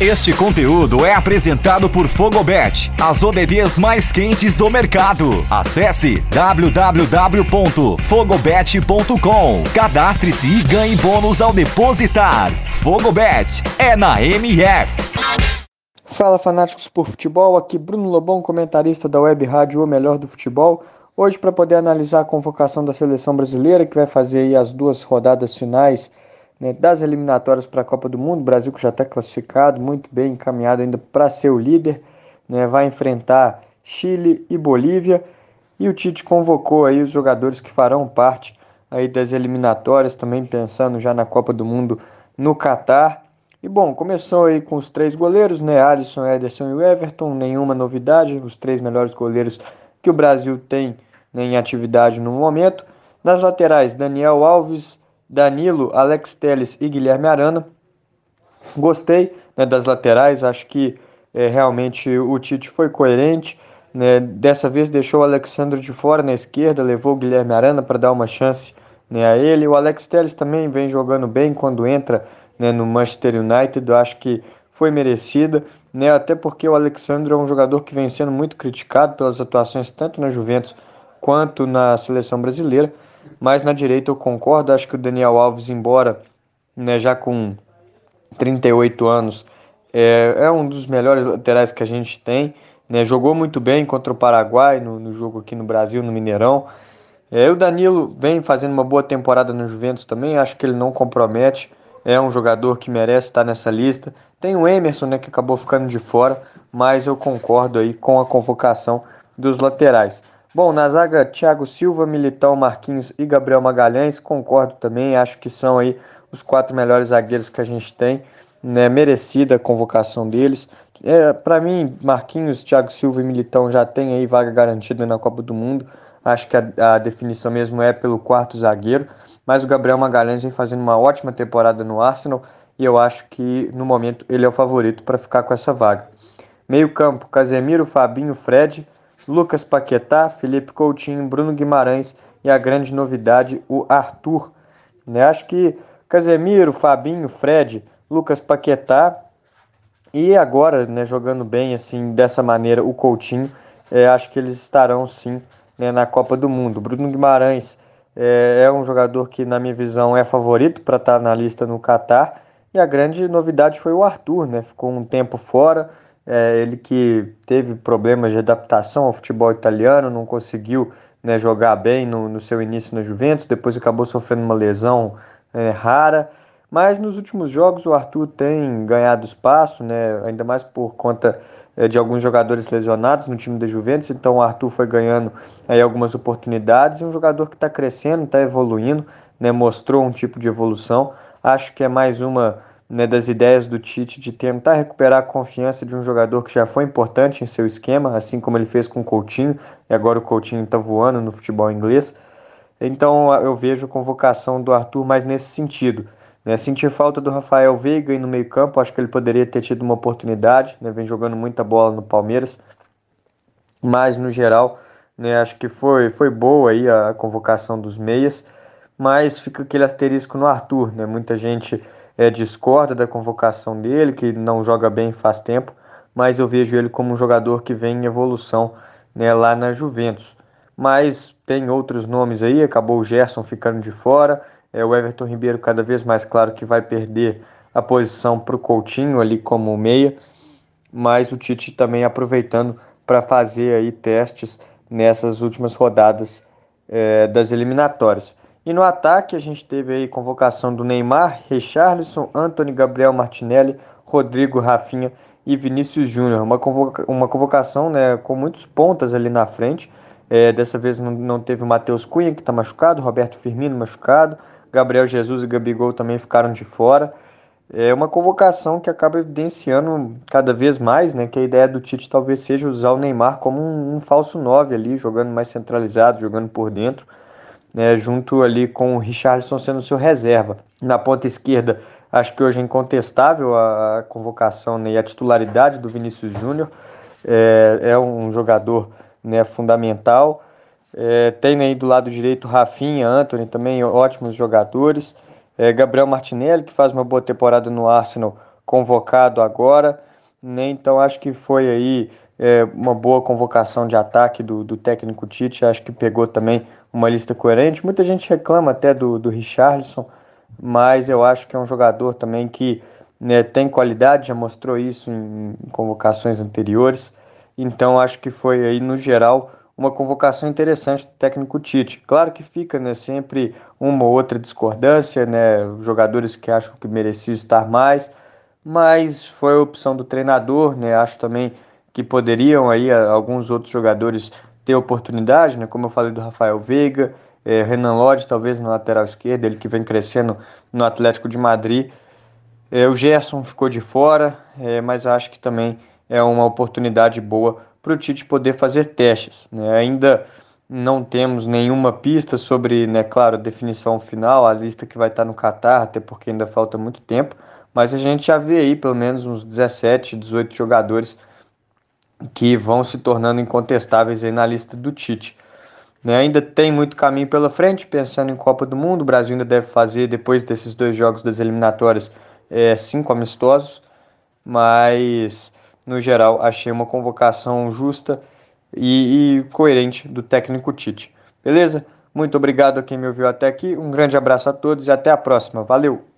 Este conteúdo é apresentado por Fogobet, as ODDs mais quentes do mercado. Acesse www.fogobet.com. Cadastre-se e ganhe bônus ao depositar. Fogobet é na MF. Fala fanáticos por futebol, aqui Bruno Lobão, comentarista da Web Rádio O Melhor do Futebol. Hoje para poder analisar a convocação da seleção brasileira que vai fazer as duas rodadas finais né, das eliminatórias para a Copa do Mundo. O Brasil que já está classificado, muito bem encaminhado ainda para ser o líder, né, vai enfrentar Chile e Bolívia. E o Tite convocou aí os jogadores que farão parte aí das eliminatórias, também pensando já na Copa do Mundo no Catar. E bom, começou aí com os três goleiros, né? Alisson, Ederson e Everton, nenhuma novidade, os três melhores goleiros que o Brasil tem né, em atividade no momento. Nas laterais, Daniel Alves, Danilo, Alex Teles e Guilherme Arana. Gostei né, das laterais, acho que é, realmente o Tite foi coerente. Né, dessa vez deixou o Alexandre de fora na esquerda, levou o Guilherme Arana para dar uma chance né, a ele. O Alex Teles também vem jogando bem quando entra né, no Manchester United, acho que foi merecida, né, até porque o Alexandre é um jogador que vem sendo muito criticado pelas atuações tanto na Juventus quanto na seleção brasileira. Mas na direita eu concordo, acho que o Daniel Alves, embora né, já com 38 anos, é, é, um dos melhores laterais que a gente tem. Né, jogou muito bem contra o Paraguai no, no jogo aqui no Brasil, no Mineirão. É, o Danilo vem fazendo uma boa temporada no Juventus também, acho que ele não compromete. É um jogador que merece estar nessa lista. Tem o Emerson, né, que acabou ficando de fora, mas eu concordo aí com a convocação dos laterais. Bom, na zaga, Thiago Silva, Militão, Marquinhos e Gabriel Magalhães, concordo também, acho que são aí os quatro melhores zagueiros que a gente tem, né, merecida a convocação deles. É, Para mim, Marquinhos, Thiago Silva e Militão já tem aí vaga garantida na Copa do Mundo, acho que a, a definição mesmo é pelo quarto zagueiro, mas o Gabriel Magalhães vem fazendo uma ótima temporada no Arsenal e eu acho que no momento ele é o favorito para ficar com essa vaga. Meio campo, Casemiro, Fabinho, Fred... Lucas Paquetá, Felipe Coutinho, Bruno Guimarães e a grande novidade, o Arthur. Né? Acho que Casemiro, Fabinho, Fred, Lucas Paquetá e agora, né, jogando bem assim dessa maneira, o Coutinho, é, acho que eles estarão sim né, na Copa do Mundo. Bruno Guimarães é, é um jogador que, na minha visão, é favorito para estar na lista no Catar. E a grande novidade foi o Arthur, né? Ficou um tempo fora, é, ele que teve problemas de adaptação ao futebol italiano, não conseguiu né, jogar bem no, no, seu início na Juventus, depois acabou sofrendo uma lesão é, rara. Mas nos últimos jogos o Arthur tem ganhado espaço, né, ainda mais por conta é, de alguns jogadores lesionados no time da Juventus. Então o Arthur foi ganhando aí, algumas oportunidades. E um jogador que está crescendo, está evoluindo, né, mostrou um tipo de evolução. Acho que é mais uma né, das ideias do Tite de tentar recuperar a confiança de um jogador que já foi importante em seu esquema, assim como ele fez com o Coutinho, e agora o Coutinho está voando no futebol inglês. Então eu vejo a convocação do Arthur mais nesse sentido. Né, sentir falta do Rafael Veiga aí no meio-campo, acho que ele poderia ter tido uma oportunidade, né, vem jogando muita bola no Palmeiras, mas no geral, né, acho que foi, foi boa aí a convocação dos meias, mas fica aquele asterisco no Arthur, né, muita gente é, discorda da convocação dele, que não joga bem faz tempo, mas eu vejo ele como um jogador que vem em evolução né, lá na Juventus. Mas tem outros nomes aí, acabou o Gerson ficando de fora, é, o Everton Ribeiro cada vez mais claro que vai perder a posição para o Coutinho ali como meia, mas o Tite também aproveitando para fazer aí testes nessas últimas rodadas é, das eliminatórias. E no ataque a gente teve aí convocação do Neymar, Richarlison, Anthony Gabriel Martinelli, Rodrigo Rafinha e Vinícius Júnior. Uma, convoca uma convocação né, com muitos pontas ali na frente. É, dessa vez não, não teve o Matheus Cunha, que está machucado, Roberto Firmino machucado, Gabriel Jesus e Gabigol também ficaram de fora. É uma convocação que acaba evidenciando cada vez mais né, que a ideia do Tite talvez seja usar o Neymar como um, um falso 9 ali, jogando mais centralizado, jogando por dentro né, junto ali com o Richardson sendo seu reserva. Na ponta esquerda, acho que hoje é incontestável a, convocação né, e a titularidade do Vinícius Júnior. É, é, um jogador né, fundamental. É, tem aí do lado direito Rafinha, Anthony, também ótimos jogadores. É, Gabriel Martinelli, que faz uma boa temporada no Arsenal convocado agora, né? Então acho que foi aí é, uma boa convocação de ataque do, do técnico Tite, acho que pegou também uma lista coerente. Muita gente reclama até do, do Richarlison, mas eu acho que é um jogador também que né, tem qualidade, já mostrou isso em, em convocações anteriores. Então acho que foi aí no geral uma convocação interessante do técnico Tite. Claro que fica né, sempre uma ou outra discordância, né, jogadores que acham que mereciam estar mais, mas foi a opção do treinador, né, acho também que poderiam aí alguns outros jogadores ter oportunidade, né, como eu falei do Rafael Veiga, é, Renan Lodge talvez na lateral esquerda, ele que vem crescendo no Atlético de Madrid, é, o Gerson ficou de fora, é, mas acho que também é uma oportunidade boa para o Tite poder fazer testes. Né? Ainda não temos nenhuma pista sobre, né, claro, a definição final, a lista que vai estar no Catar, até porque ainda falta muito tempo, mas a gente já vê aí pelo menos uns 17, 18 jogadores que vão se tornando incontestáveis aí na lista do Tite. Né? Ainda tem muito caminho pela frente, pensando em Copa do Mundo, o Brasil ainda deve fazer, depois desses dois jogos das eliminatórias, é, cinco amistosos, mas no geral, achei uma convocação justa e, e coerente do técnico Tite. Beleza? Muito obrigado a quem me ouviu até aqui. Um grande abraço a todos e até a próxima. Valeu!